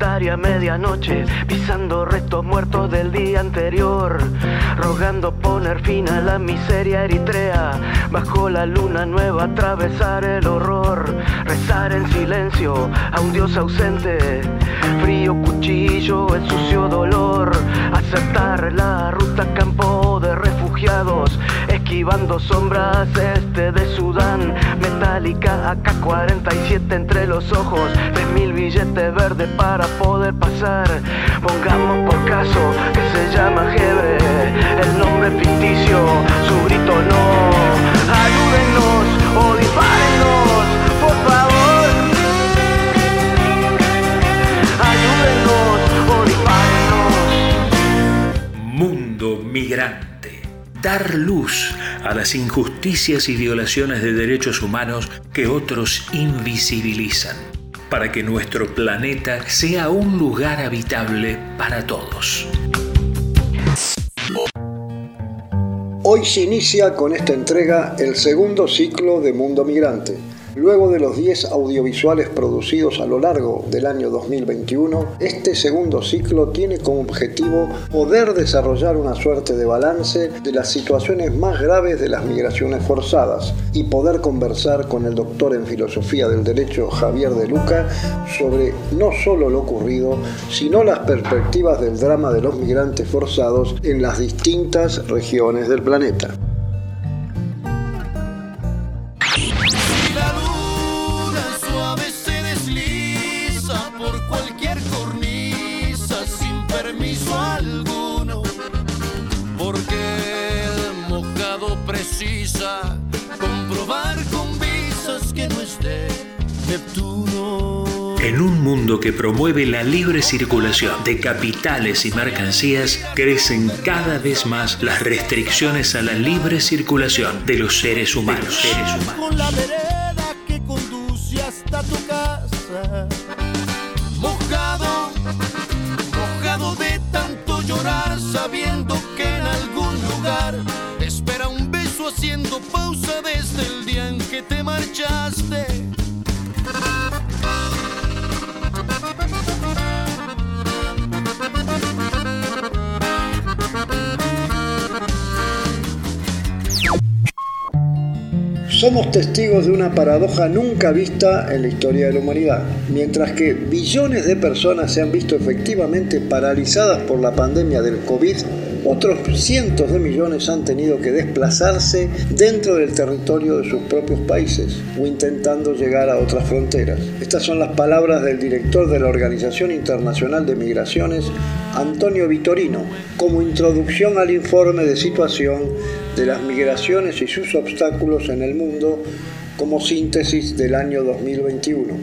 solitaria medianoche, pisando restos muertos del día anterior, rogando poner fin a la miseria eritrea, bajo la luna nueva atravesar el horror, rezar en silencio a un dios ausente, frío cuchillo, el sucio dolor, aceptar la ruta campo refugiados, esquivando sombras este de Sudán, metálica AK-47 entre los ojos, mil billetes verdes para poder pasar. Pongamos por caso que se llama Hebre, el nombre ficticio, su grito no. Ayúdennos o por favor. Ayúdennos o. Mundo migrante. Dar luz a las injusticias y violaciones de derechos humanos que otros invisibilizan para que nuestro planeta sea un lugar habitable para todos. Hoy se inicia con esta entrega el segundo ciclo de Mundo Migrante Luego de los 10 audiovisuales producidos a lo largo del año 2021, este segundo ciclo tiene como objetivo poder desarrollar una suerte de balance de las situaciones más graves de las migraciones forzadas y poder conversar con el doctor en filosofía del derecho Javier de Luca sobre no solo lo ocurrido, sino las perspectivas del drama de los migrantes forzados en las distintas regiones del planeta. Un mundo que promueve la libre circulación de capitales y mercancías, crecen cada vez más las restricciones a la libre circulación de los seres humanos. seres humanos. Con la vereda que conduce hasta tu casa, mojado, mojado de tanto llorar, sabiendo que en algún lugar espera un beso haciendo pausa desde el día en que te marchaste. Somos testigos de una paradoja nunca vista en la historia de la humanidad. Mientras que billones de personas se han visto efectivamente paralizadas por la pandemia del COVID, otros cientos de millones han tenido que desplazarse dentro del territorio de sus propios países o intentando llegar a otras fronteras. Estas son las palabras del director de la Organización Internacional de Migraciones, Antonio Vitorino, como introducción al informe de situación de las migraciones y sus obstáculos en el mundo como síntesis del año 2021.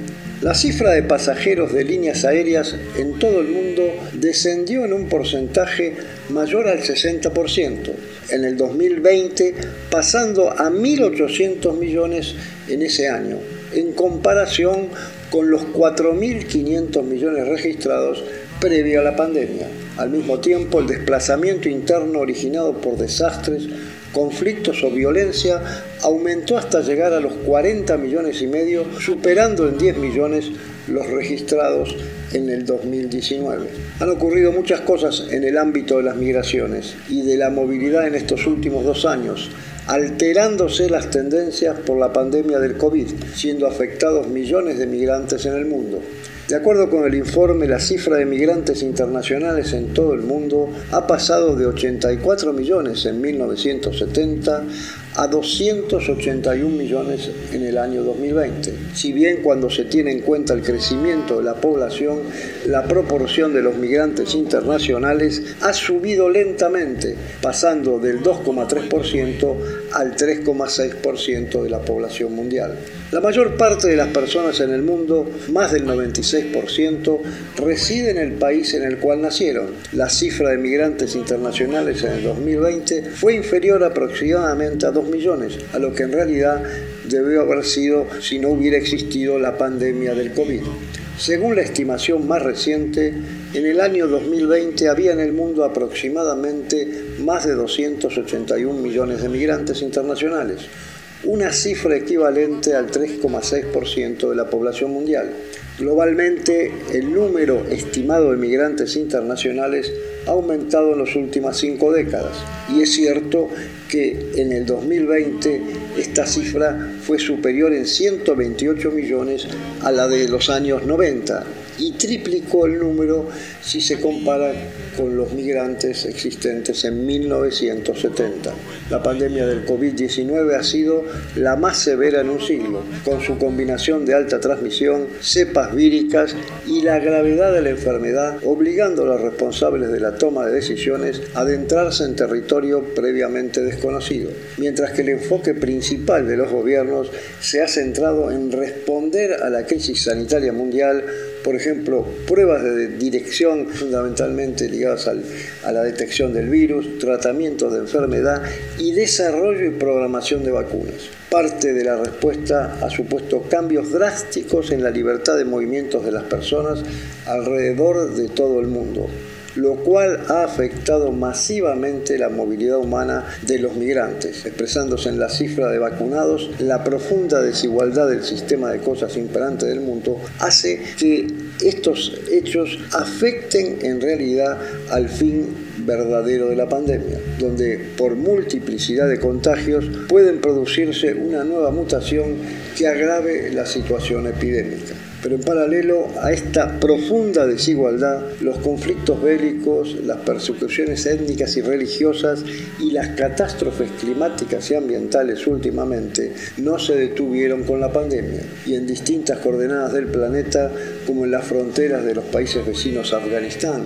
La cifra de pasajeros de líneas aéreas en todo el mundo descendió en un porcentaje mayor al 60% en el 2020, pasando a 1.800 millones en ese año, en comparación con los 4.500 millones registrados previo a la pandemia. Al mismo tiempo, el desplazamiento interno originado por desastres conflictos o violencia aumentó hasta llegar a los 40 millones y medio, superando en 10 millones los registrados en el 2019. Han ocurrido muchas cosas en el ámbito de las migraciones y de la movilidad en estos últimos dos años, alterándose las tendencias por la pandemia del COVID, siendo afectados millones de migrantes en el mundo. De acuerdo con el informe, la cifra de migrantes internacionales en todo el mundo ha pasado de 84 millones en 1970 a 281 millones en el año 2020. Si bien cuando se tiene en cuenta el crecimiento de la población, la proporción de los migrantes internacionales ha subido lentamente, pasando del 2,3% al 3,6% de la población mundial. La mayor parte de las personas en el mundo, más del 96%, reside en el país en el cual nacieron. La cifra de migrantes internacionales en el 2020 fue inferior aproximadamente a 2 millones, a lo que en realidad debió haber sido si no hubiera existido la pandemia del COVID. Según la estimación más reciente, en el año 2020 había en el mundo aproximadamente más de 281 millones de migrantes internacionales, una cifra equivalente al 3,6% de la población mundial. Globalmente, el número estimado de migrantes internacionales ha aumentado en las últimas cinco décadas y es cierto que en el 2020 esta cifra fue superior en 128 millones a la de los años 90 y triplicó el número si se compara con los migrantes existentes en 1970. La pandemia del COVID-19 ha sido la más severa en un siglo, con su combinación de alta transmisión, cepas víricas y la gravedad de la enfermedad, obligando a los responsables de la toma de decisiones a adentrarse en territorio previamente desconocido, mientras que el enfoque principal de los gobiernos se ha centrado en responder a la crisis sanitaria mundial por ejemplo, pruebas de dirección fundamentalmente ligadas a la detección del virus, tratamientos de enfermedad y desarrollo y programación de vacunas. Parte de la respuesta ha supuesto cambios drásticos en la libertad de movimientos de las personas alrededor de todo el mundo lo cual ha afectado masivamente la movilidad humana de los migrantes, expresándose en la cifra de vacunados, la profunda desigualdad del sistema de cosas imperante del mundo hace que estos hechos afecten en realidad al fin verdadero de la pandemia, donde por multiplicidad de contagios pueden producirse una nueva mutación que agrave la situación epidémica. Pero en paralelo a esta profunda desigualdad, los conflictos bélicos, las persecuciones étnicas y religiosas y las catástrofes climáticas y ambientales últimamente no se detuvieron con la pandemia y en distintas coordenadas del planeta, como en las fronteras de los países vecinos a Afganistán,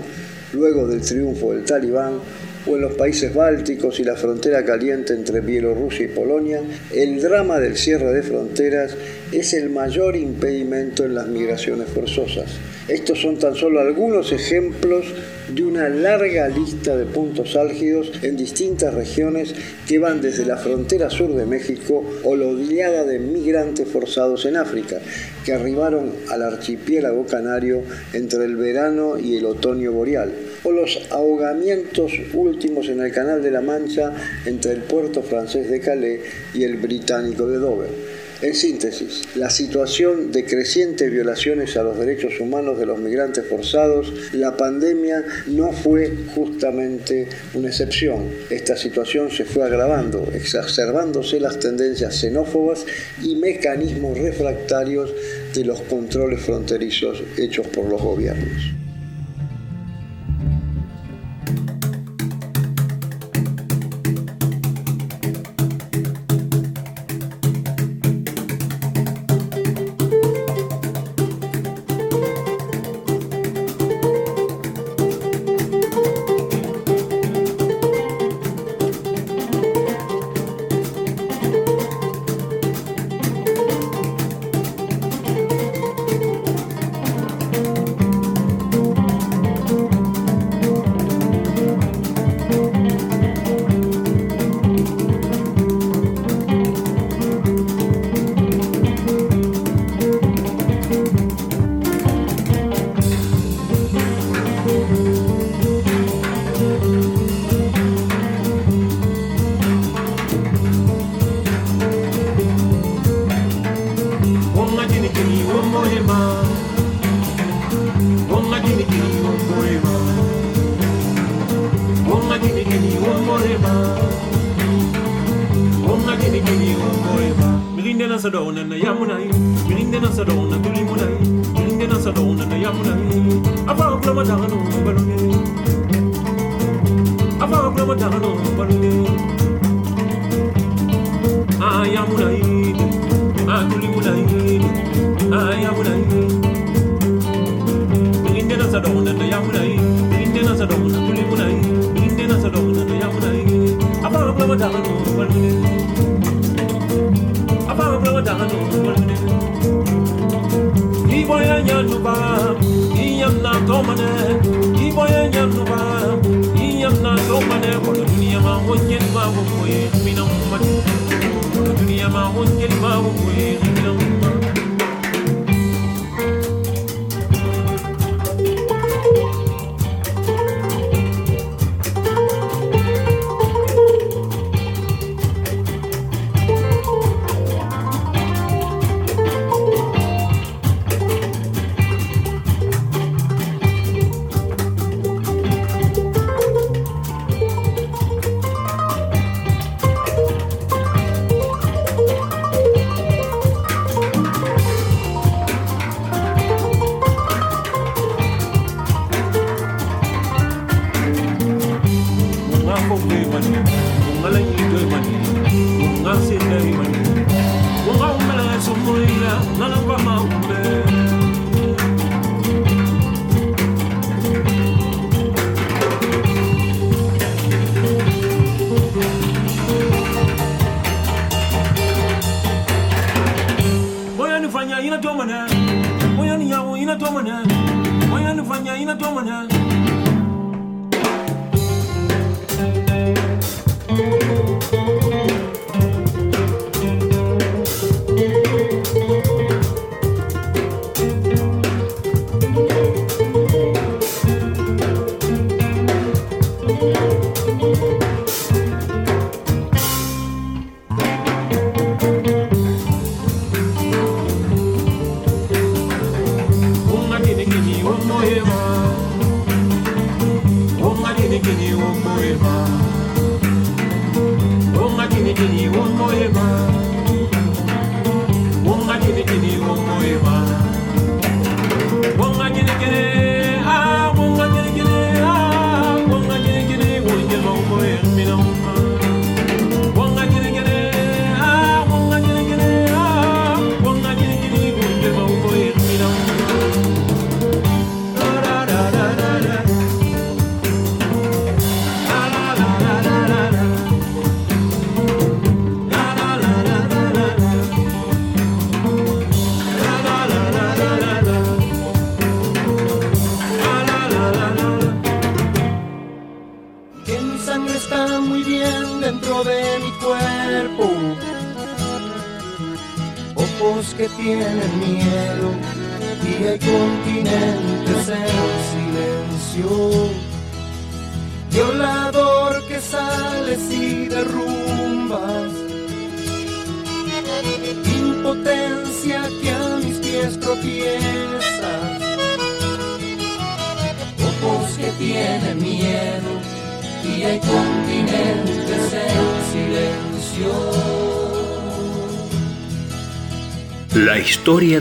luego del triunfo del talibán, o en los países bálticos y la frontera caliente entre Bielorrusia y Polonia, el drama del cierre de fronteras es el mayor impedimento en las migraciones forzosas. Estos son tan solo algunos ejemplos de una larga lista de puntos álgidos en distintas regiones que van desde la frontera sur de México o la odiada de migrantes forzados en África, que arribaron al archipiélago canario entre el verano y el otoño boreal, o los ahogamientos últimos en el Canal de la Mancha entre el puerto francés de Calais y el británico de Dover. En síntesis, la situación de crecientes violaciones a los derechos humanos de los migrantes forzados, la pandemia no fue justamente una excepción. Esta situación se fue agravando, exacerbándose las tendencias xenófobas y mecanismos refractarios de los controles fronterizos hechos por los gobiernos. mana kono duniya ma wonjeli bawo koye mina mumati kono duniya ma wonjeli bawo koye mina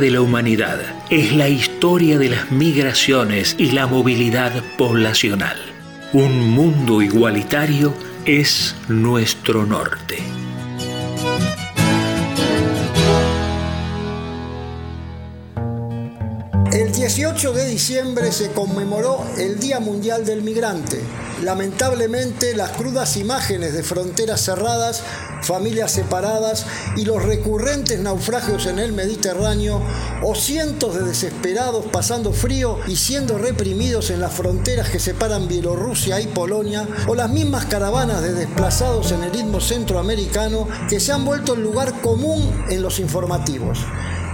de la humanidad es la historia de las migraciones y la movilidad poblacional. Un mundo igualitario es nuestro norte. El 18 de diciembre se conmemoró el Día Mundial del Migrante. Lamentablemente, las crudas imágenes de fronteras cerradas familias separadas y los recurrentes naufragios en el Mediterráneo o cientos de desesperados pasando frío y siendo reprimidos en las fronteras que separan Bielorrusia y Polonia o las mismas caravanas de desplazados en el ritmo centroamericano que se han vuelto el lugar común en los informativos.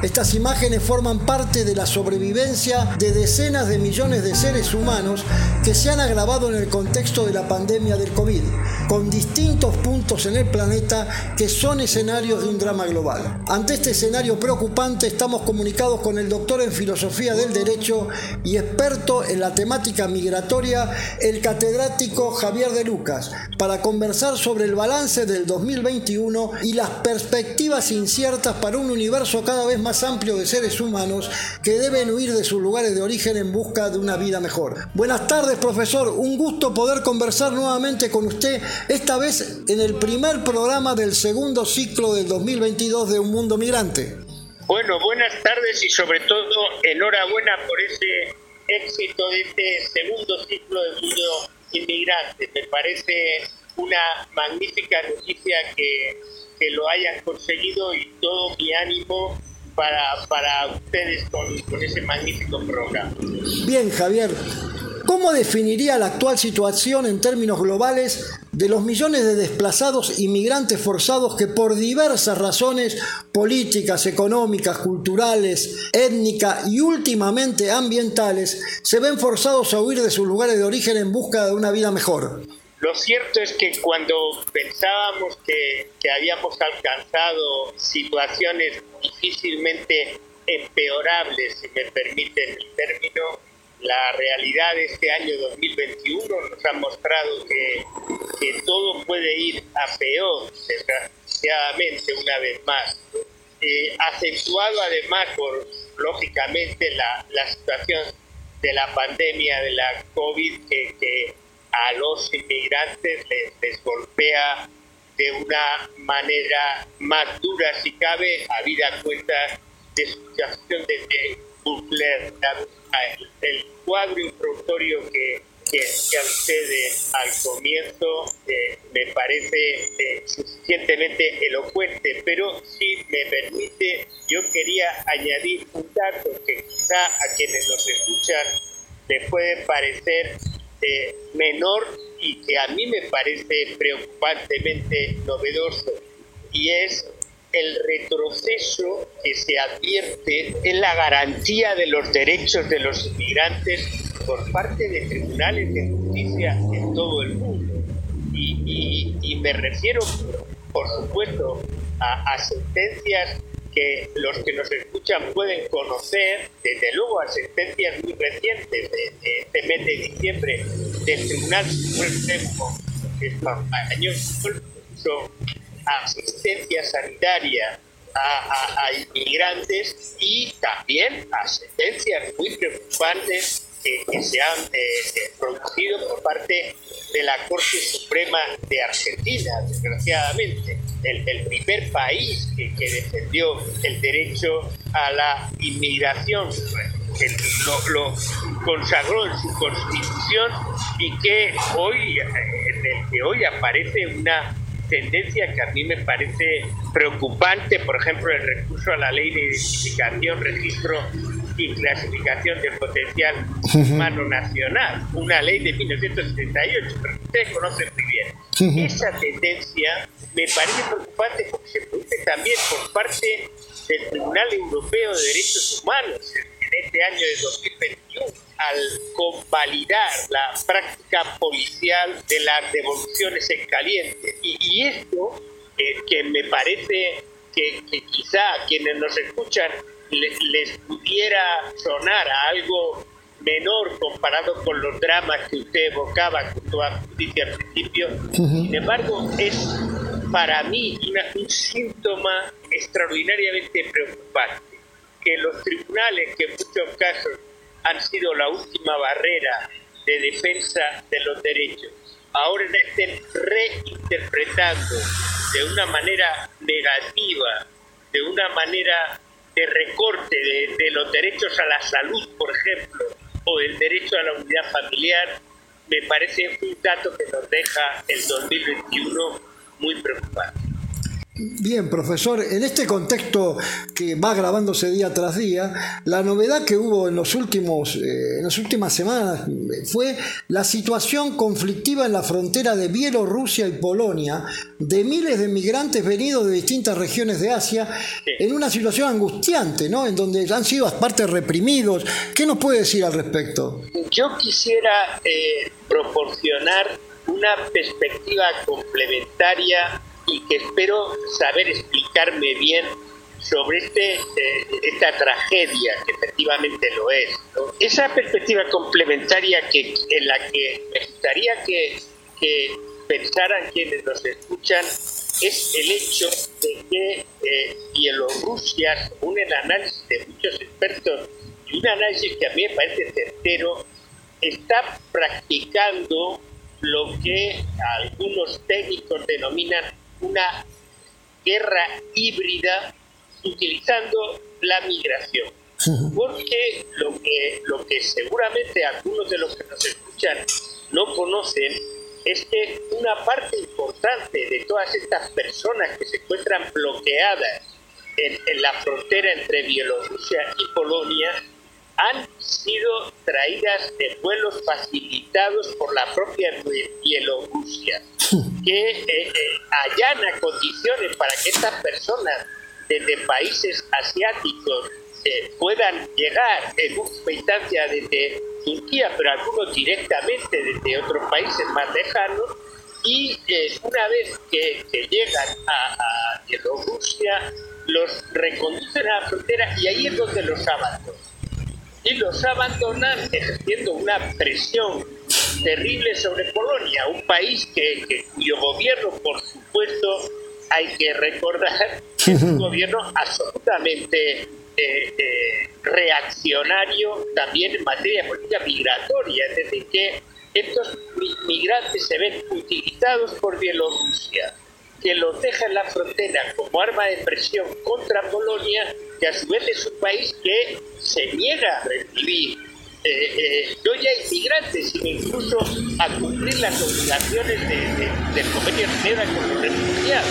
Estas imágenes forman parte de la sobrevivencia de decenas de millones de seres humanos que se han agravado en el contexto de la pandemia del COVID, con distintos puntos en el planeta que son escenarios de un drama global. Ante este escenario preocupante estamos comunicados con el doctor en filosofía del derecho y experto en la temática migratoria, el catedrático Javier de Lucas, para conversar sobre el balance del 2021 y las perspectivas inciertas para un universo cada vez más más amplio de seres humanos que deben huir de sus lugares de origen en busca de una vida mejor. Buenas tardes, profesor. Un gusto poder conversar nuevamente con usted, esta vez en el primer programa del segundo ciclo del 2022 de Un Mundo Migrante. Bueno, buenas tardes y sobre todo enhorabuena por ese éxito de este segundo ciclo del Mundo Inmigrante. Me parece una magnífica noticia que, que lo hayan conseguido y todo mi ánimo para, para ustedes con, con ese magnífico programa. Bien, Javier. ¿Cómo definiría la actual situación en términos globales de los millones de desplazados inmigrantes forzados que por diversas razones políticas, económicas, culturales, étnicas y últimamente ambientales se ven forzados a huir de sus lugares de origen en busca de una vida mejor? Lo cierto es que cuando pensábamos que, habíamos alcanzado situaciones difícilmente empeorables, si me permiten el término, la realidad de este año 2021 nos ha mostrado que, que todo puede ir a peor, desgraciadamente, una vez más. Eh, acentuado además por, lógicamente, la, la, situación de la pandemia de la COVID que, que a los inmigrantes les, les golpea de una manera más dura, si cabe, habida cuenta de su situación de Butler. El, el, cuadro introductorio que, que ustedes al comienzo eh, me parece eh, suficientemente elocuente, pero si me permite, yo quería añadir un dato que quizá a quienes nos escuchan les puede parecer menor y que a mí me parece preocupantemente novedoso, y es el retroceso que se advierte en la garantía de los derechos de los inmigrantes por parte de tribunales de justicia en todo el mundo. Y, me refiero, por supuesto, a, sentencias que los que nos escuchan pueden conocer, desde luego a sentencias muy recientes de, este mes de diciembre del Tribunal Supremo Español asistencia sanitaria a, inmigrantes y también a sentencias muy preocupantes que, se han eh, eh, producido por parte de la Corte Suprema de Argentina, desgraciadamente, el, primer país que, defendió el derecho a la inmigración, que lo, consagró en su constitución y que hoy, en el que hoy aparece una tendencia que a mí me parece preocupante, por ejemplo, el recurso a la ley de identificación, registro y clasificación del potencial humano nacional, una ley de 1978, pero ustedes conocen muy bien. Esa tendencia me parece preocupante porque se produce también por parte del Tribunal Europeo de Derechos Humanos en este año de 2021 al convalidar la práctica policial de las devoluciones en caliente. Y, esto, eh, que me parece que, quizá a quienes nos escuchan les, pudiera sonar a algo menor comparado con los dramas que usted evocaba con toda justicia al principio, sin embargo es para mí un síntoma extraordinariamente preocupante que los tribunales que en muchos casos han sido la última barrera de defensa de los derechos, ahora estén reinterpretando de una manera negativa, de una manera de recorte de, los derechos a la salud, por ejemplo, o el derecho a la unidad familiar, me parece un dato que nos deja el 2021 muy preocupante. Bien, profesor, en este contexto que va agravándose día tras día, la novedad que hubo en, los últimos, eh, en las últimas semanas fue la situación conflictiva en la frontera de Bielorrusia y Polonia de miles de migrantes venidos de distintas regiones de Asia en una situación angustiante, ¿no? En donde han sido partes reprimidos. ¿Qué nos puede decir al respecto? Yo quisiera eh, proporcionar una perspectiva complementaria y que espero saber explicarme bien sobre este, eh, esta tragedia, que efectivamente lo es. Esa perspectiva complementaria que, en la que me gustaría que, pensaran quienes nos escuchan es el hecho de que eh, Bielorrusia, según el análisis de muchos expertos, y un análisis que a mí me parece certero, está practicando lo que algunos técnicos denominan una guerra híbrida utilizando la migración. Porque lo que, lo que seguramente algunos de los que nos escuchan no conocen es que una parte importante de todas estas personas que se encuentran bloqueadas en, en la frontera entre Bielorrusia y Polonia han sido traídas en vuelos facilitados por la propia Bielorrusia, que eh, eh, allana condiciones para que estas personas desde países asiáticos eh, puedan llegar en última instancia desde Turquía, pero algunos directamente desde otros países más lejanos, y una vez que, llegan a, a Bielorrusia, los reconducen a la frontera y ahí es donde los abandonan y los abandonan ejerciendo una presión terrible sobre Polonia, un país que, cuyo gobierno, por supuesto, hay que recordar, es un gobierno absolutamente eh, eh, reaccionario también en materia de política migratoria, es decir, que estos migrantes se ven utilizados por Bielorrusia, que los deja en la frontera como arma de presión contra Polonia, que a su vez es un país que se niega a recibir eh, no ya inmigrantes, sino incluso a cumplir las obligaciones del convenio de con los refugiados.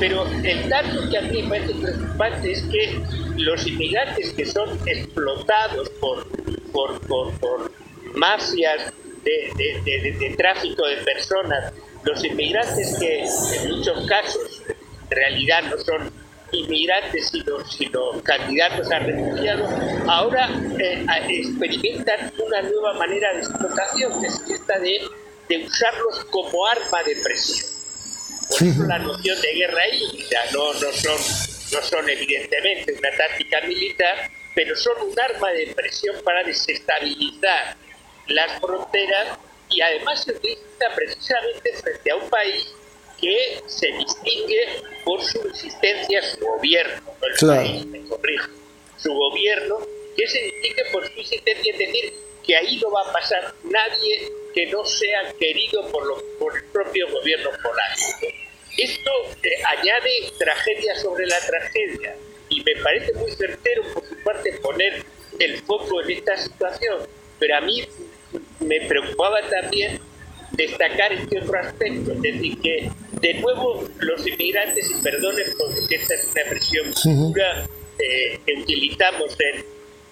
Pero el dato que a mí me parece preocupante es que los inmigrantes que son explotados por, por, por, mafias de, de, tráfico de personas, los inmigrantes que en muchos casos en realidad no son inmigrantes, sino, sino candidatos a refugiados, ahora eh, experimentan una nueva manera de explotación, que es esta de, de usarlos como arma de presión. Por eso la noción de guerra híbrida no, no, son, no son evidentemente una táctica militar, pero son un arma de presión para desestabilizar las fronteras y además se utiliza precisamente frente a un país que se distingue por su existencia, su gobierno, no el país, me corrijo, su gobierno, que se distingue por su existencia, es decir, que ahí no va a pasar nadie que no sea querido por, lo, por el propio gobierno polaco. Esto eh, añade tragedia sobre la tragedia y me parece muy certero por su parte poner el foco en esta situación, pero a mí me preocupaba también destacar este otro aspecto, es decir, que de nuevo los inmigrantes, y perdonen porque esta es una expresión pura eh, que utilizamos en,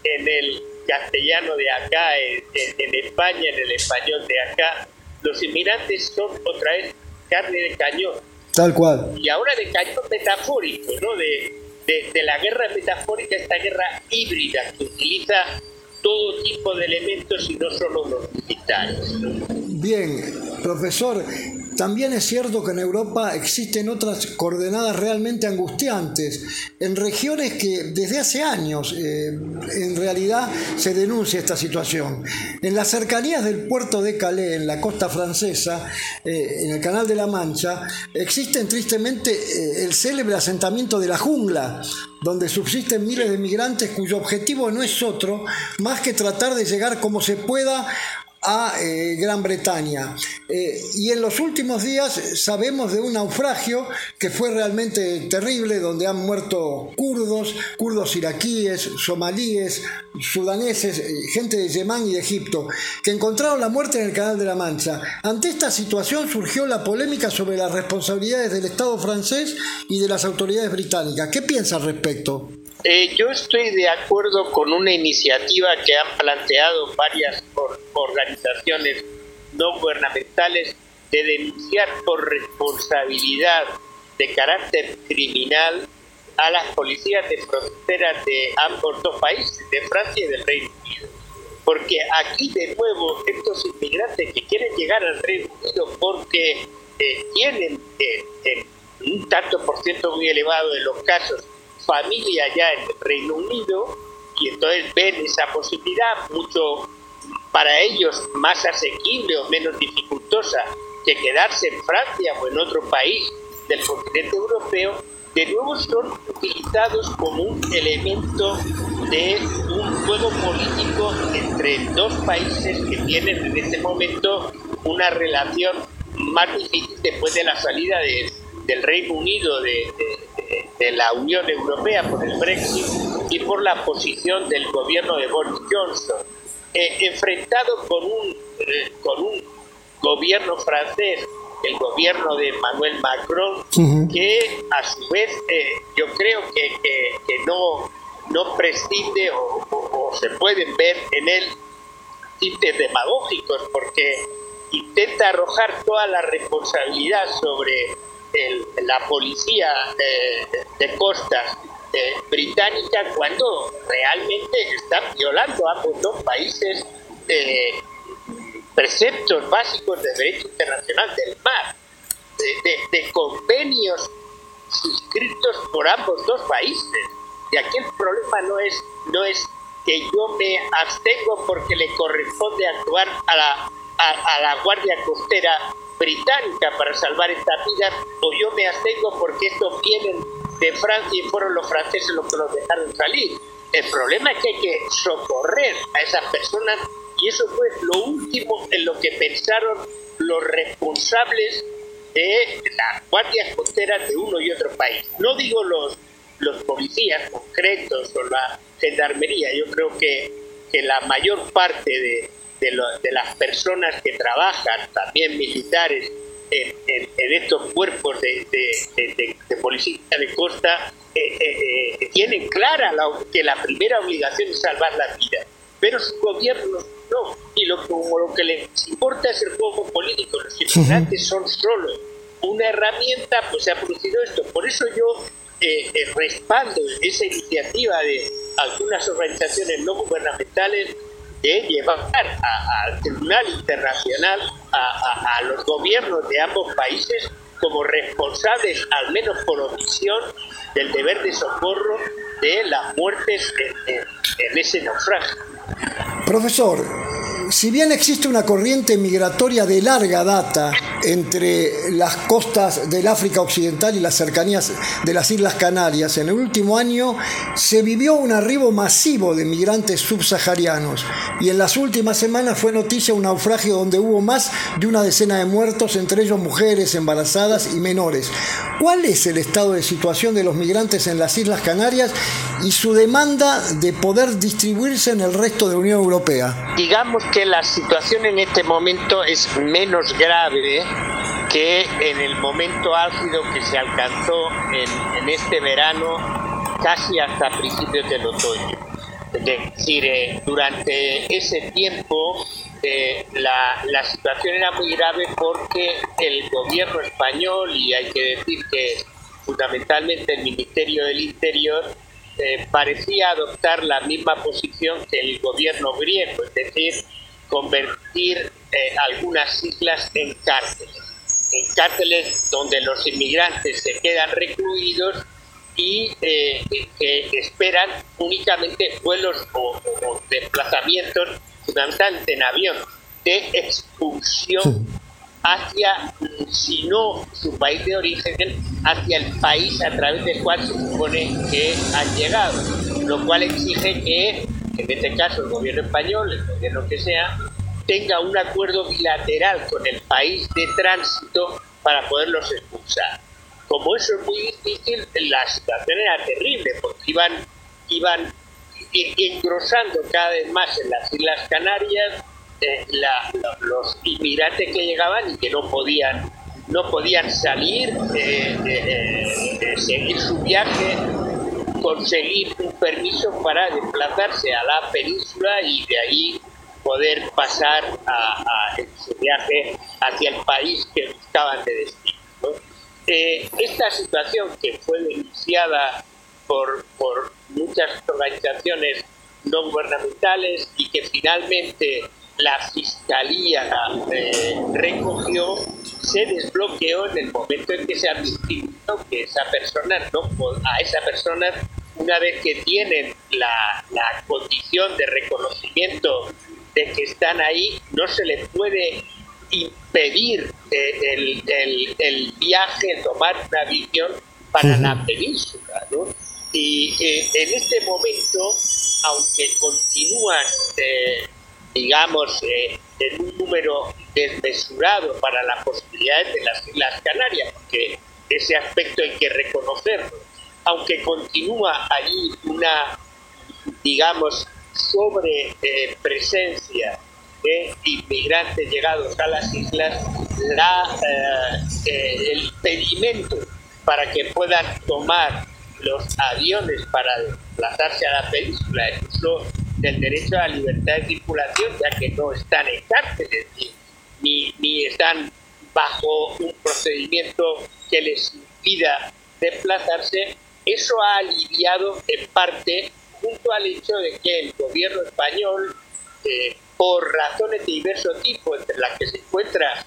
en, el castellano de acá, en, en, España, en el español de acá, los inmigrantes son otra vez carne de cañón. Tal cual. Y ahora de cañón metafórico, ¿no? De, de, de la guerra metafórica, esta guerra híbrida que utiliza todo tipo de elementos y no solo los militares. Bien, profesor, también es cierto que en Europa existen otras coordenadas realmente angustiantes, en regiones que desde hace años eh, en realidad se denuncia esta situación. En las cercanías del puerto de Calais, en la costa francesa, eh, en el Canal de la Mancha, existen tristemente eh, el célebre asentamiento de la jungla, donde subsisten miles de migrantes cuyo objetivo no es otro más que tratar de llegar como se pueda a eh, Gran Bretaña. Eh, y en los últimos días sabemos de un naufragio que fue realmente terrible, donde han muerto kurdos, kurdos iraquíes, somalíes, sudaneses, eh, gente de Yemen y de Egipto, que encontraron la muerte en el Canal de la Mancha. Ante esta situación surgió la polémica sobre las responsabilidades del Estado francés y de las autoridades británicas. ¿Qué piensa al respecto? Eh, yo estoy de acuerdo con una iniciativa que han planteado varias organizaciones no gubernamentales de denunciar por responsabilidad de carácter criminal a las policías de fronteras de ambos dos países, de Francia y del Reino Unido. Porque aquí de nuevo estos inmigrantes que quieren llegar al Reino Unido porque eh, tienen eh, un tanto por ciento muy elevado de los casos familia ya en Reino Unido y entonces ven esa posibilidad mucho para ellos más asequible o menos dificultosa que quedarse en Francia o en otro país del continente europeo, de nuevo son utilizados como un elemento de un juego político entre dos países que tienen en este momento una relación más difícil después de la salida del Reino Unido de, de la Unión Europea por el Brexit y por la posición del gobierno de Boris Johnson, eh, enfrentado con un, eh, con un gobierno francés, el gobierno de Emmanuel Macron, que a su vez eh, yo creo que, que, no, no prescinde o, se pueden ver en él tintes demagógicos porque intenta arrojar toda la responsabilidad sobre la policía eh, de costas eh, británica cuando realmente están violando a ambos dos países eh, preceptos básicos de derecho internacional del mar, de, convenios suscritos por ambos dos países. Y aquí el problema no es, no es que yo me abstengo porque le corresponde actuar a la, a la Guardia Costera británica para salvar esta vida o yo me abstengo porque estos vienen de Francia y fueron los franceses los que los dejaron salir. El problema es que hay que socorrer a esas personas y eso fue lo último en lo que pensaron los responsables de las guardias costeras de uno y otro país. No digo los, los policías concretos o la gendarmería, yo creo que, que la mayor parte de, de, las personas que trabajan, también militares, en, en, estos cuerpos de, de, policía de costa, eh, eh, eh, tienen clara que la primera obligación es salvar la vida, pero su gobierno no. Y lo, como lo que les importa es el juego político, los inmigrantes son solo una herramienta, pues se ha producido esto. Por eso yo respaldo esa iniciativa de algunas organizaciones no gubernamentales de llevar al Tribunal Internacional a, a, los gobiernos de ambos países como responsables, al menos por omisión, del deber de socorro de las muertes en, en ese naufragio. Profesor, si bien existe una corriente migratoria de larga data entre las costas del África Occidental y las cercanías de las Islas Canarias, en el último año se vivió un arribo masivo de migrantes subsaharianos y en las últimas semanas fue noticia un naufragio donde hubo más de una decena de muertos, entre ellos mujeres, embarazadas y menores. ¿Cuál es el estado de situación de los migrantes en las Islas Canarias y su demanda de poder distribuirse en el resto de la Unión Europea? Digamos que la situación en este momento es menos grave que en el momento álgido que se alcanzó en, este verano casi hasta principios del otoño. Es decir, eh, durante ese tiempo eh, la, la, situación era muy grave porque el gobierno español, y hay que decir que fundamentalmente el Ministerio del Interior, eh, parecía adoptar la misma posición que el gobierno griego, es decir, convertir eh, algunas islas en cárceles, en cárceles donde los inmigrantes se quedan recluidos y eh, que esperan únicamente vuelos o, desplazamientos, fundamentalmente en avión, de expulsión hacia, si no su país de origen, hacia el país a través del cual se supone que han llegado, lo cual exige que en este caso el gobierno español, el gobierno que sea, tenga un acuerdo bilateral con el país de tránsito para poderlos expulsar. Como eso es muy difícil, la situación era terrible, porque iban, iban engrosando cada vez más en las Islas Canarias eh, los inmigrantes que llegaban y que no podían no podían salir, eh, eh, seguir su viaje conseguir un permiso para desplazarse a la península y de ahí poder pasar a, su viaje hacia el país que buscaban de destino. Eh, esta situación que fue denunciada por, por muchas organizaciones no gubernamentales y que finalmente la fiscalía eh, recogió se desbloqueó en el momento en que se advirtió que esa persona no a esa persona una vez que tienen la, la condición de reconocimiento de que están ahí, no se les puede impedir eh, el, el, el, viaje, tomar una visión para la península. ¿no? Y eh, en este momento, aunque continúan, eh, digamos, en un número desmesurado para las posibilidades de las Islas Canarias, porque ese aspecto hay que reconocerlo, aunque continúa allí una, digamos, sobre eh, presencia de inmigrantes llegados a las islas, la, eh, eh, el pedimento para que puedan tomar los aviones para desplazarse a la península, incluso del derecho a la libertad de circulación, ya que no están en cárceles ni, ni están bajo un procedimiento que les impida desplazarse, eso ha aliviado en parte junto al hecho de que el gobierno español, eh, por razones de diverso tipo, entre las que se encuentra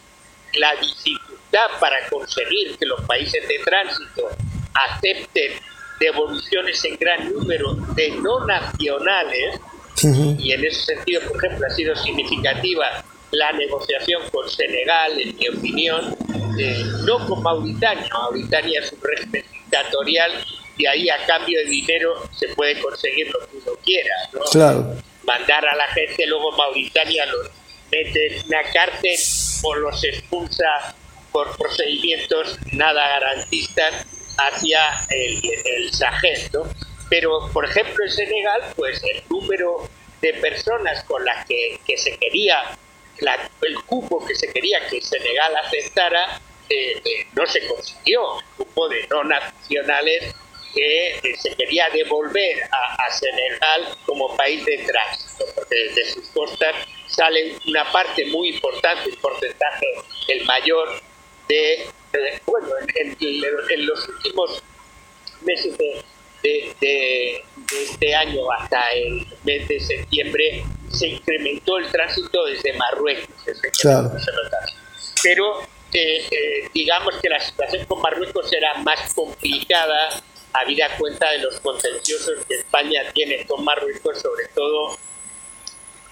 la dificultad para conseguir que los países de tránsito acepten devoluciones en gran número de no nacionales, y en ese sentido, por ejemplo, ha sido significativa la negociación con Senegal, en mi opinión, eh, no con Mauritania, Mauritania es un régimen dictatorial y ahí a cambio de dinero se puede conseguir lo que uno quiera, ¿no? Claro. Mandar a la gente, luego Mauritania los mete en una cárcel o los expulsa por procedimientos nada garantistas hacia el, el Sahel, ¿no? Pero, por ejemplo, en Senegal, pues el número de personas con las que, se quería, el cupo que se quería que Senegal aceptara, eh, eh, no se consiguió, el cupo de no nacionales que eh, se quería devolver a, Senegal como país de tránsito, porque desde sus costas sale una parte muy importante, un porcentaje el mayor de, bueno, en, los últimos meses de, de, este año hasta el mes de septiembre se incrementó el tránsito desde Marruecos. Pero eh, eh, digamos que la situación con Marruecos era más complicada habida cuenta de los contenciosos que España tiene con Marruecos, sobre todo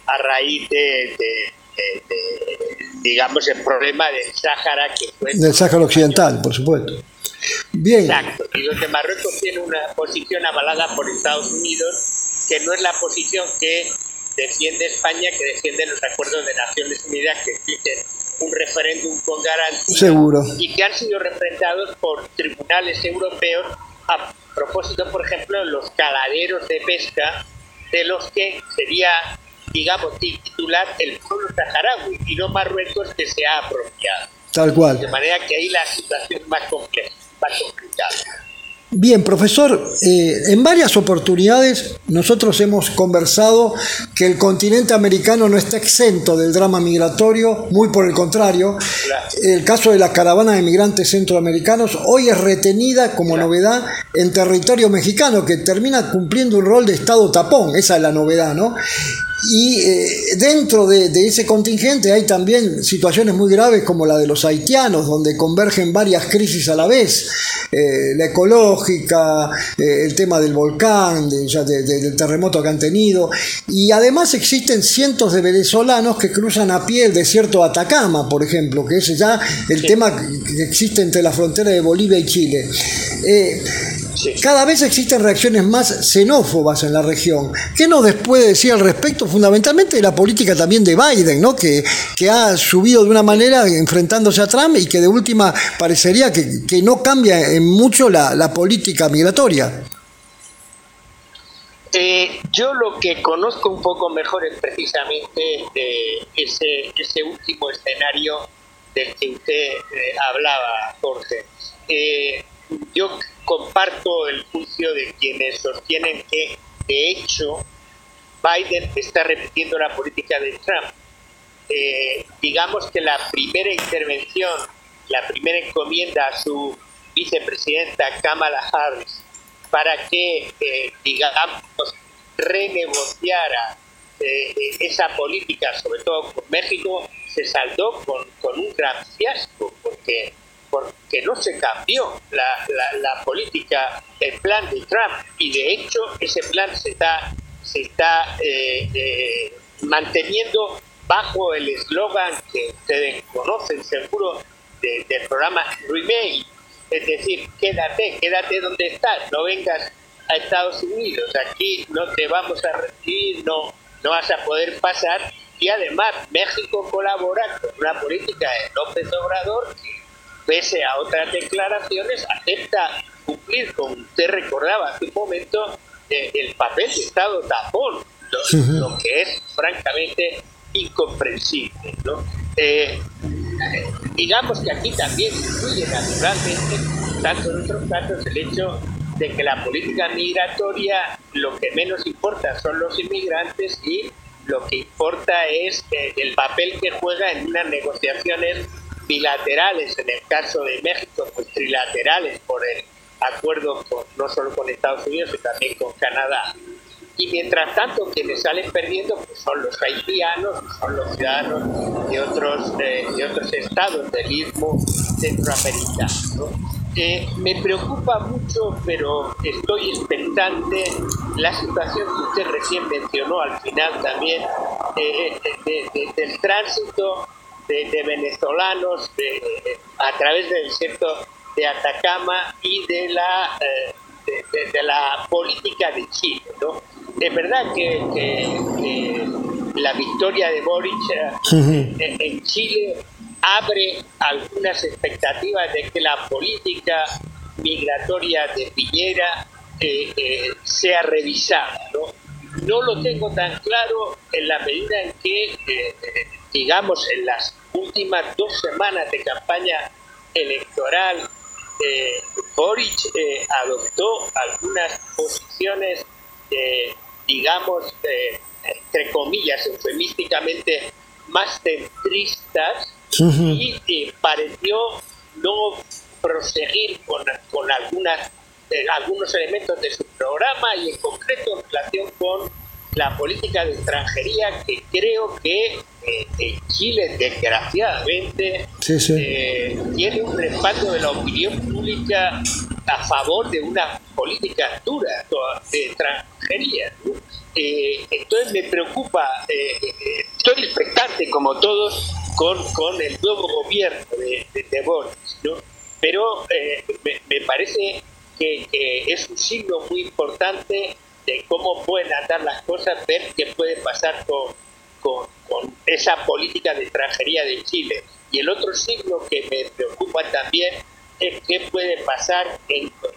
a raíz de, digamos, el problema del Sáhara que fue... Del Sáhara Occidental, por supuesto. Bien. Exacto, y donde Marruecos tiene una posición avalada por Estados Unidos, que no es la posición que defiende España, que defiende los acuerdos de Naciones Unidas que existen un referéndum con garantía Seguro. y que han sido representados por tribunales europeos a propósito, por ejemplo, de los caladeros de pesca de los que sería, digamos, titular el pueblo saharaui y no Marruecos que se ha apropiado. Tal cual. De manera que ahí la situación es más compleja, más complicada. Bien, profesor, eh, en varias oportunidades nosotros hemos conversado que el continente americano no está exento del drama migratorio, muy por el contrario. El caso de la caravana de migrantes centroamericanos hoy es retenida como novedad en territorio mexicano, que termina cumpliendo un rol de Estado tapón, esa es la novedad, ¿no? Y eh, dentro de, ese contingente hay también situaciones muy graves como la de los haitianos, donde convergen varias crisis a la vez, eh, la ecológica, eh, el tema del volcán, del terremoto que han tenido, y además existen cientos de venezolanos que cruzan a pie el desierto de Atacama, por ejemplo, que es ya el tema que existe entre la frontera de Bolivia y Chile. Cada vez existen reacciones más xenófobas en la región. ¿Qué nos puede decir al respecto? Fundamentalmente de la política también de Biden, ¿no? que, que ha subido de una manera enfrentándose a Trump y que de última parecería que, que no cambia en mucho la, la política migratoria. Eh, yo lo que conozco un poco mejor es precisamente eh, ese, ese último escenario del que usted eh, hablaba, Jorge. yo comparto el juicio de quienes sostienen que, de hecho, Biden está repitiendo la política de Trump. Eh, digamos que la primera intervención, la primera encomienda a su vicepresidenta Kamala Harris para que, eh, digamos, renegociara eh, esa política, sobre todo con México, se saldó con, con un gran fiasco, porque porque no se cambió la, política, el plan de Trump, y de hecho ese plan se está, se está eh, eh, manteniendo bajo el eslogan que ustedes conocen seguro del programa Remain, es decir, quédate, quédate donde estás, no vengas a Estados Unidos, aquí no te vamos a recibir, no, no vas a poder pasar, y además México colabora con una política de López Obrador que pese a otras declaraciones, acepta cumplir, como usted recordaba hace un momento, eh, el papel de Estado tapón, lo, que es francamente incomprensible. Eh, digamos que aquí también influye naturalmente, tanto en otros casos, el hecho de que la política migratoria lo que menos importa son los inmigrantes y lo que importa es eh, el papel que juega en unas negociaciones bilaterales, en el caso de México, pues trilaterales por el acuerdo no solo con Estados Unidos, sino también con Canadá. Y mientras tanto, quienes salen perdiendo pues son los haitianos, son los ciudadanos de otros, eh, de otros estados del istmo centroamericano. Eh, me preocupa mucho, pero estoy expectante la situación que usted recién mencionó al final también eh, del tránsito de, venezolanos a través del desierto de Atacama y de la, eh, de, la política de Chile. ¿no? Es verdad que, la victoria de Boric eh, en, Chile abre algunas expectativas de que la política migratoria de Piñera eh, sea revisada. ¿no? no lo tengo tan claro en la medida en que, eh, digamos, en las últimas dos semanas de campaña electoral, eh, Boric eh, adoptó algunas posiciones, digamos, entre comillas, eufemísticamente más centristas y pareció no proseguir con, con algunas algunos elementos de su programa y en concreto en relación con la política de extranjería que creo que eh, Chile desgraciadamente eh, tiene un respaldo de la opinión pública a favor de una política dura de extranjería. Eh, entonces me preocupa, estoy expectante como todos con, con el nuevo gobierno de, de, Boris, ¿no? pero me, me parece que, es un signo muy importante de cómo pueden andar las cosas, ver qué puede pasar con, con, esa política de extranjería de Chile. Y el otro signo que me preocupa también es qué puede pasar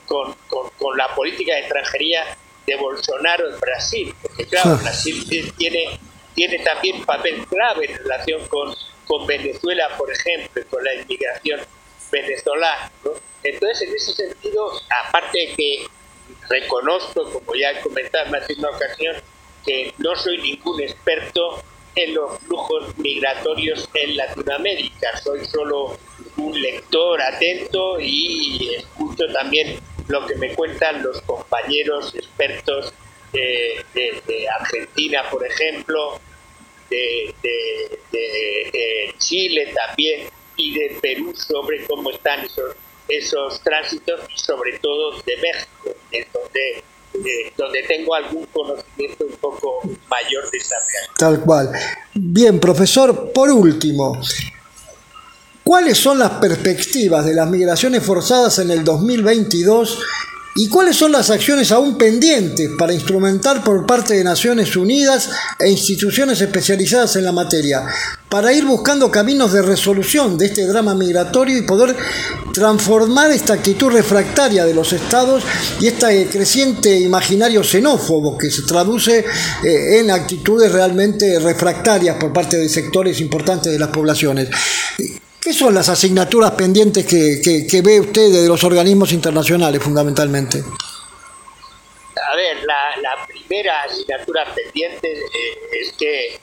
con, con, la política de extranjería de Bolsonaro en Brasil, porque claro. Brasil tiene, tiene también papel clave en relación con, con Venezuela, por ejemplo, con la inmigración venezolana. ¿no? Entonces, en ese sentido, aparte de que reconozco, como ya he comentado más de una ocasión, que no soy ningún experto en los flujos migratorios en Latinoamérica, soy solo un lector atento y escucho también lo que me cuentan los compañeros expertos de, Argentina, por ejemplo, de, de, Chile también y de Perú sobre cómo están esos esos tránsitos, sobre todo de México, donde, eh, donde tengo algún conocimiento un poco mayor de esa realidad. Tal cual. Bien, profesor, por último, ¿cuáles son las perspectivas de las migraciones forzadas en el 2022 ¿Y cuáles son las acciones aún pendientes para instrumentar por parte de Naciones Unidas e instituciones especializadas en la materia, para ir buscando caminos de resolución de este drama migratorio y poder transformar esta actitud refractaria de los estados y este creciente imaginario xenófobo que se traduce eh, en actitudes realmente refractarias por parte de sectores importantes de las poblaciones? ¿Qué son las asignaturas pendientes que, ve usted de los organismos internacionales fundamentalmente? A ver, la, primera asignatura pendiente eh, es que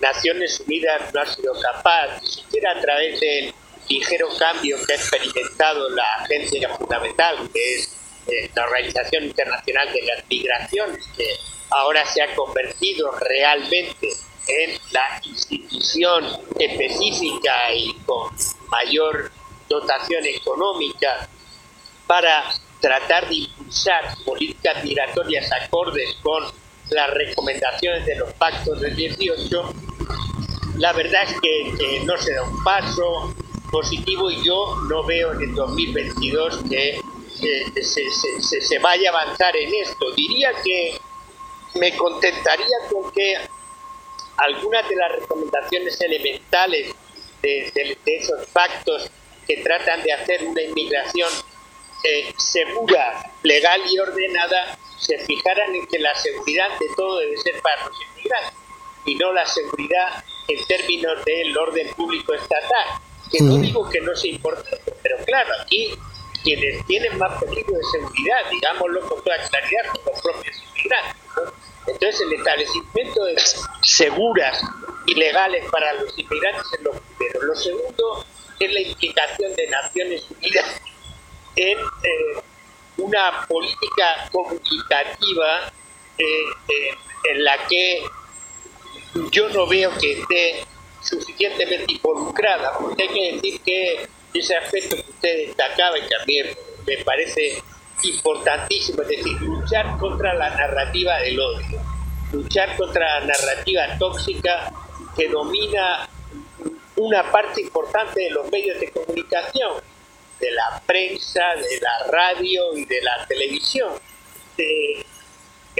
Naciones Unidas no ha sido capaz, ni siquiera a través del ligero cambio que ha experimentado la agencia fundamental, que es eh, la Organización Internacional de las Migraciones, que ahora se ha convertido realmente en la institución específica y con mayor dotación económica para tratar de impulsar políticas migratorias acordes con las recomendaciones de los pactos del 18, la verdad es que, no se da un paso positivo y yo no veo en el 2022 que se, se vaya a avanzar en esto. Diría que me contentaría con que algunas de las recomendaciones elementales de, esos pactos que tratan de hacer una inmigración eh, segura, legal y ordenada, se fijaran en que la seguridad de todo debe ser para los inmigrantes y no la seguridad en términos del orden público estatal. Que no digo que no sea importante, pero claro, aquí quienes tienen más peligro de seguridad, digámoslo con toda claridad, son los propios inmigrantes. Entonces el establecimiento de seguras y legales para los inmigrantes es lo primero. Lo segundo es la implicación de Naciones Unidas en eh, una política comunicativa eh, eh, en la que yo no veo que esté suficientemente involucrada, porque hay que decir que ese aspecto que usted destacaba y mí me parece importantísimo, es decir, luchar contra la narrativa del odio, luchar contra la narrativa tóxica que domina una parte importante de los medios de comunicación, de la prensa, de la radio y de la televisión.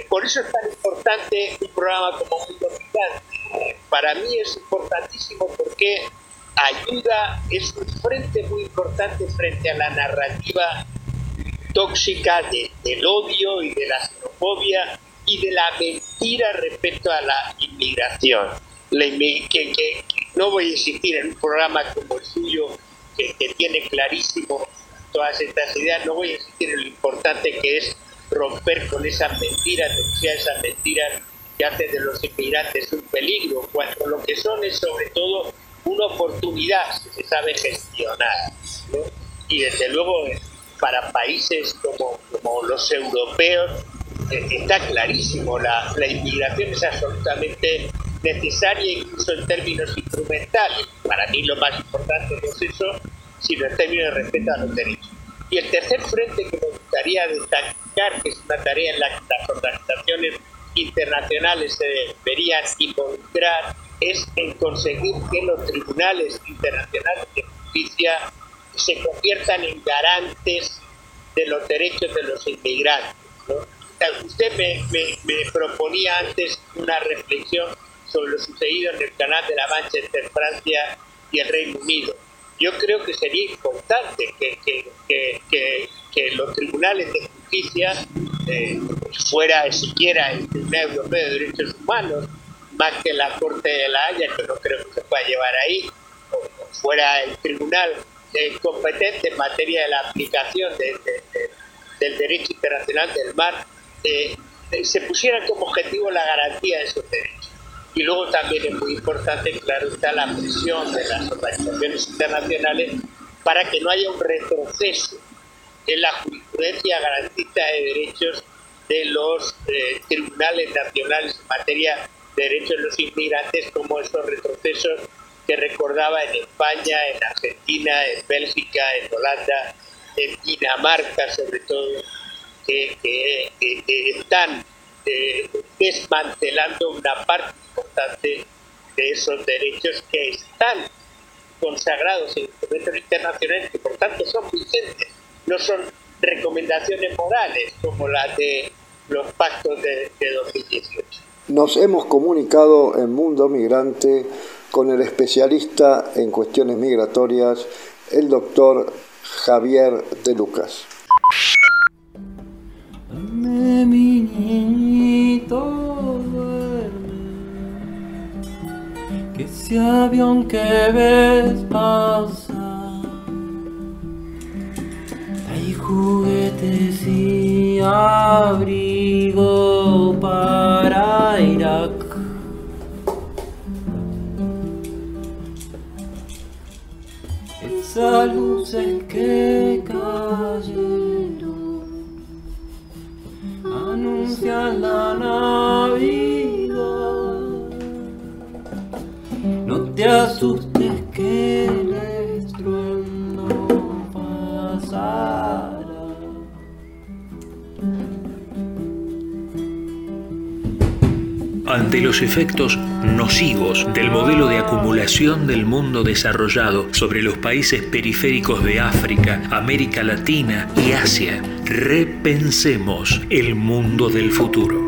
por eso es tan importante un programa como Mundo Gigante. Para mí es importantísimo porque ayuda, es un frente muy importante frente a la narrativa tóxica del odio y de la xenofobia y de la mentira respecto a la inmigración. que, no voy a insistir en un programa como el suyo, que, tiene clarísimo todas estas ideas, no voy a insistir en lo importante que es romper con esas mentiras, denunciar esas mentiras que hacen de los inmigrantes un peligro, cuando lo que son es sobre todo una oportunidad que se sabe gestionar. Y desde luego para países como, los europeos eh, está clarísimo, la, la inmigración es absolutamente necesaria incluso en términos instrumentales. Para mí lo más importante no es eso, sino en términos de respeto a los derechos. Y el tercer frente que me gustaría destacar, que es una tarea en la que las organizaciones internacionales se deberían involucrar, es en conseguir que los tribunales internacionales de justicia se conviertan en garantes de los derechos de los inmigrantes. Usted me, proponía antes una reflexión sobre lo sucedido en el canal de la Mancha entre Francia y el Reino Unido. Yo creo que sería importante que los tribunales de justicia, eh, fuera siquiera el Tribunal Europeo de Derechos Humanos, más que la Corte de la Haya, que no creo que se pueda llevar ahí, o, fuera el Tribunal competente en materia de la aplicación del derecho internacional del mar, eh, se pusiera como objetivo la garantía de esos derechos. Y luego también es muy importante, claro, está la presión de las organizaciones internacionales para que no haya un retroceso en la jurisprudencia garantista de derechos de los eh, tribunales nacionales en materia de derechos de los inmigrantes, como esos retrocesos que recordaba en España, en Argentina, en Bélgica, en Holanda, en Dinamarca sobre todo, que, están eh, desmantelando una parte importante de esos derechos que están consagrados en instrumentos internacionales que por tanto son vigentes, no son recomendaciones morales como las de los pactos de, de 2018. Nos hemos comunicado en Mundo Migrante con el especialista en cuestiones migratorias, el doctor Javier de Lucas. que ese avión que ves pasar hay juguetes y abrigo para Irak esas luces que cayeron anuncian la Navidad. No te asustes que ante los efectos nocivos del modelo de acumulación del mundo desarrollado sobre los países periféricos de África, América Latina y Asia, repensemos el mundo del futuro.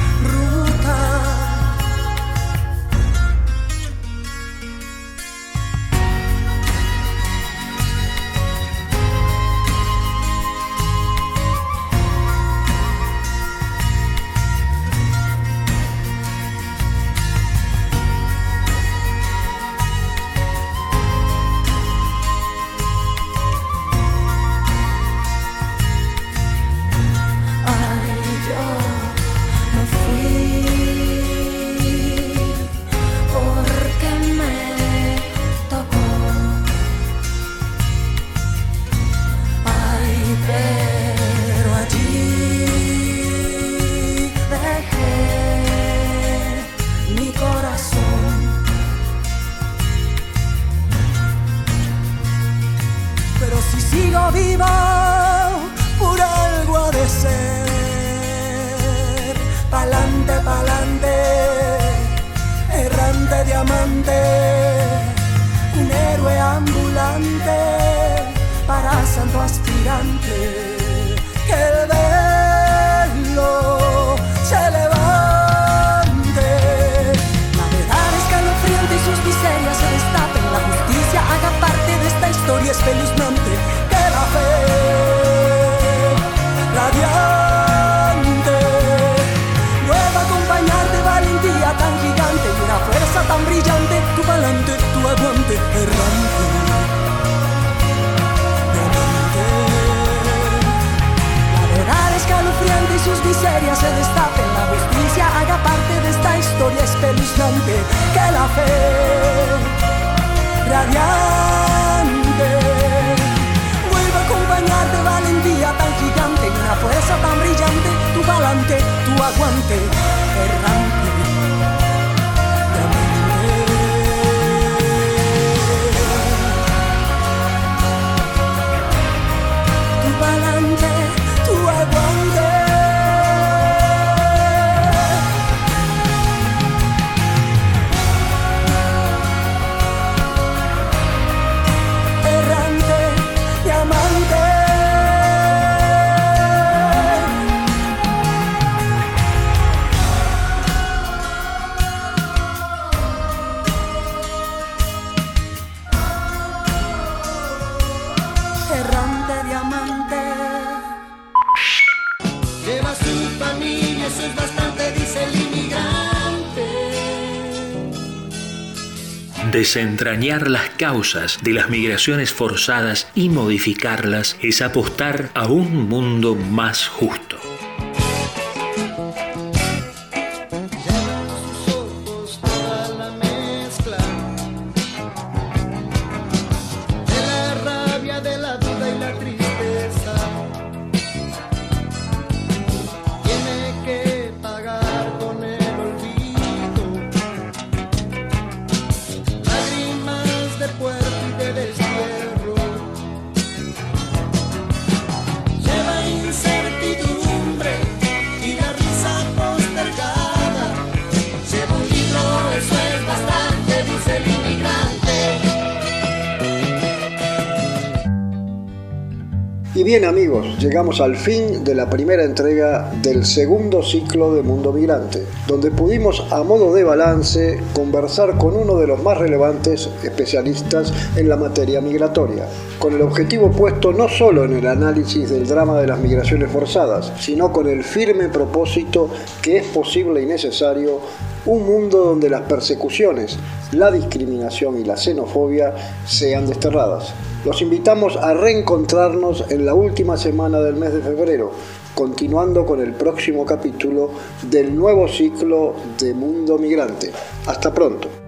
espeluznante. Que la fe radiante a acompañar de valentía tan gigante y una fuerza tan brillante. Tu valente, tu aguante errante. escalofriante y sus miserias se destapen. La justicia haga parte de esta historia espeluznante. Que la fe radiante fuerza tan brillante. Tu balante, tu aguante errante. Desentrañar las causas de las migraciones forzadas y modificarlas es apostar a un mundo más justo. Bien amigos, llegamos al fin de la primera entrega del segundo ciclo de Mundo Migrante, donde pudimos a modo de balance conversar con uno de los más relevantes especialistas en la materia migratoria, con el objetivo puesto no solo en el análisis del drama de las migraciones forzadas, sino con el firme propósito que es posible y necesario un mundo donde las persecuciones, la discriminación y la xenofobia sean desterradas. Los invitamos a reencontrarnos en la última semana del mes de febrero, continuando con el próximo capítulo del nuevo ciclo de Mundo Migrante. Hasta pronto.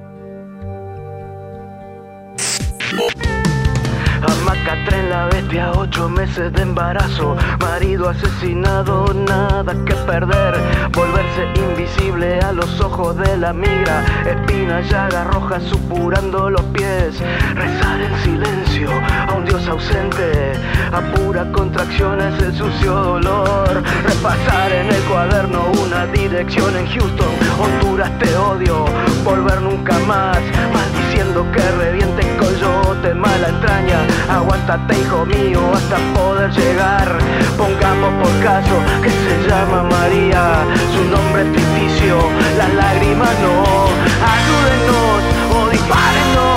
Amacatren la bestia, ocho meses de embarazo, marido asesinado, nada que perder, volverse invisible a los ojos de la migra, espina, llaga roja supurando los pies, rezar en silencio a un dios ausente, a pura contracción es el sucio dolor, repasar en el cuaderno una dirección en Houston, Honduras te odio, volver nunca más, maldiciendo que reviente coyote, mala entraña, aguántate hijo mío hasta poder llegar, pongamos por caso que se llama María, su nombre es ficticio, las lágrimas no, ayúdenos o dispárenos,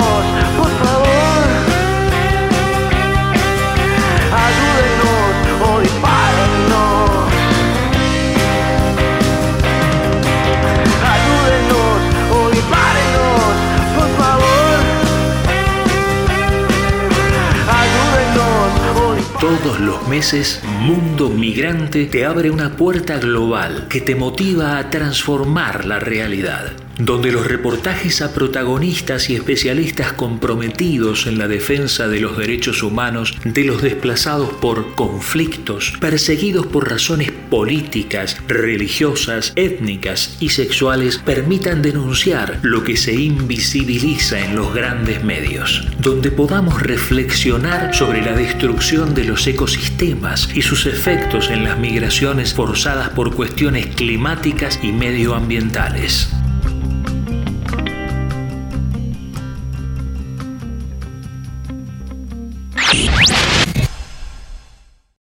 Todos los meses, Mundo Migrante te abre una puerta global que te motiva a transformar la realidad, donde los reportajes a protagonistas y especialistas comprometidos en la defensa de los derechos humanos de los desplazados por conflictos, perseguidos por razones políticas, religiosas, étnicas y sexuales, permitan denunciar lo que se invisibiliza en los grandes medios, donde podamos reflexionar sobre la destrucción de los ecosistemas y sus efectos en las migraciones forzadas por cuestiones climáticas y medioambientales. Bye.